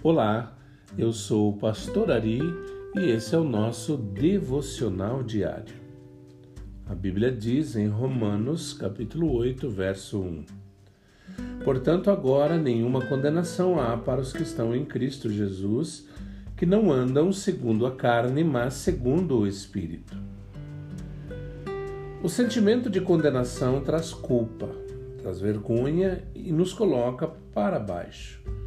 Olá, eu sou o Pastor Ari e esse é o nosso devocional diário. A Bíblia diz em Romanos, capítulo 8, verso 1: Portanto, agora nenhuma condenação há para os que estão em Cristo Jesus, que não andam segundo a carne, mas segundo o Espírito. O sentimento de condenação traz culpa, traz vergonha e nos coloca para baixo.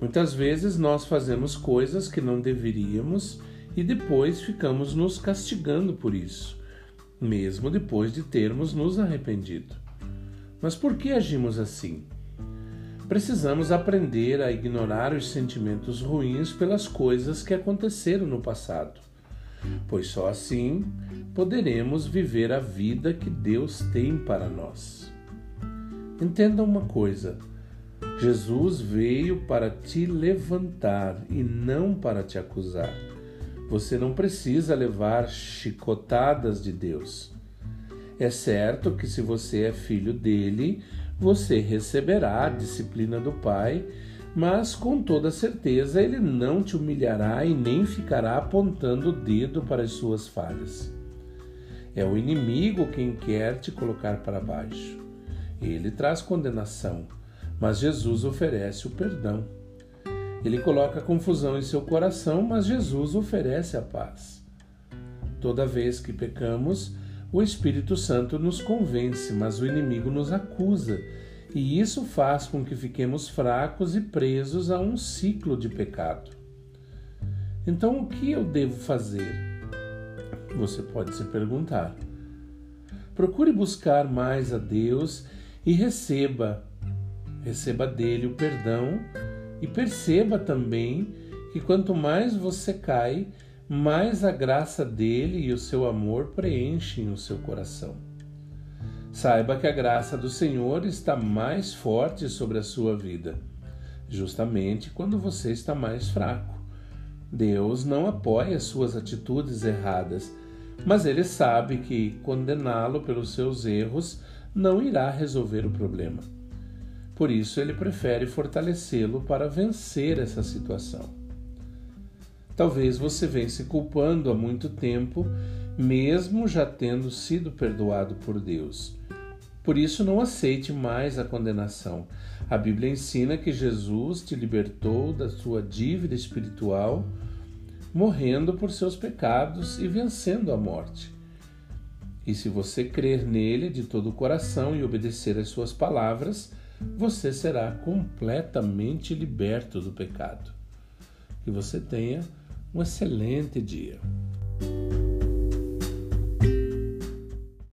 Muitas vezes nós fazemos coisas que não deveríamos e depois ficamos nos castigando por isso, mesmo depois de termos nos arrependido. Mas por que agimos assim? Precisamos aprender a ignorar os sentimentos ruins pelas coisas que aconteceram no passado, pois só assim poderemos viver a vida que Deus tem para nós. Entenda uma coisa Jesus veio para te levantar e não para te acusar. Você não precisa levar chicotadas de Deus. É certo que se você é filho dele, você receberá a disciplina do Pai, mas com toda certeza ele não te humilhará e nem ficará apontando o dedo para as suas falhas. É o inimigo quem quer te colocar para baixo. Ele traz condenação mas Jesus oferece o perdão. Ele coloca confusão em seu coração, mas Jesus oferece a paz. Toda vez que pecamos, o Espírito Santo nos convence, mas o inimigo nos acusa, e isso faz com que fiquemos fracos e presos a um ciclo de pecado. Então, o que eu devo fazer? Você pode se perguntar. Procure buscar mais a Deus e receba receba dele o perdão e perceba também que quanto mais você cai, mais a graça dele e o seu amor preenchem o seu coração. Saiba que a graça do Senhor está mais forte sobre a sua vida, justamente quando você está mais fraco. Deus não apoia suas atitudes erradas, mas ele sabe que condená-lo pelos seus erros não irá resolver o problema. Por isso, ele prefere fortalecê-lo para vencer essa situação. Talvez você venha se culpando há muito tempo, mesmo já tendo sido perdoado por Deus. Por isso, não aceite mais a condenação. A Bíblia ensina que Jesus te libertou da sua dívida espiritual, morrendo por seus pecados e vencendo a morte. E se você crer nele de todo o coração e obedecer às suas palavras, você será completamente liberto do pecado. Que você tenha um excelente dia.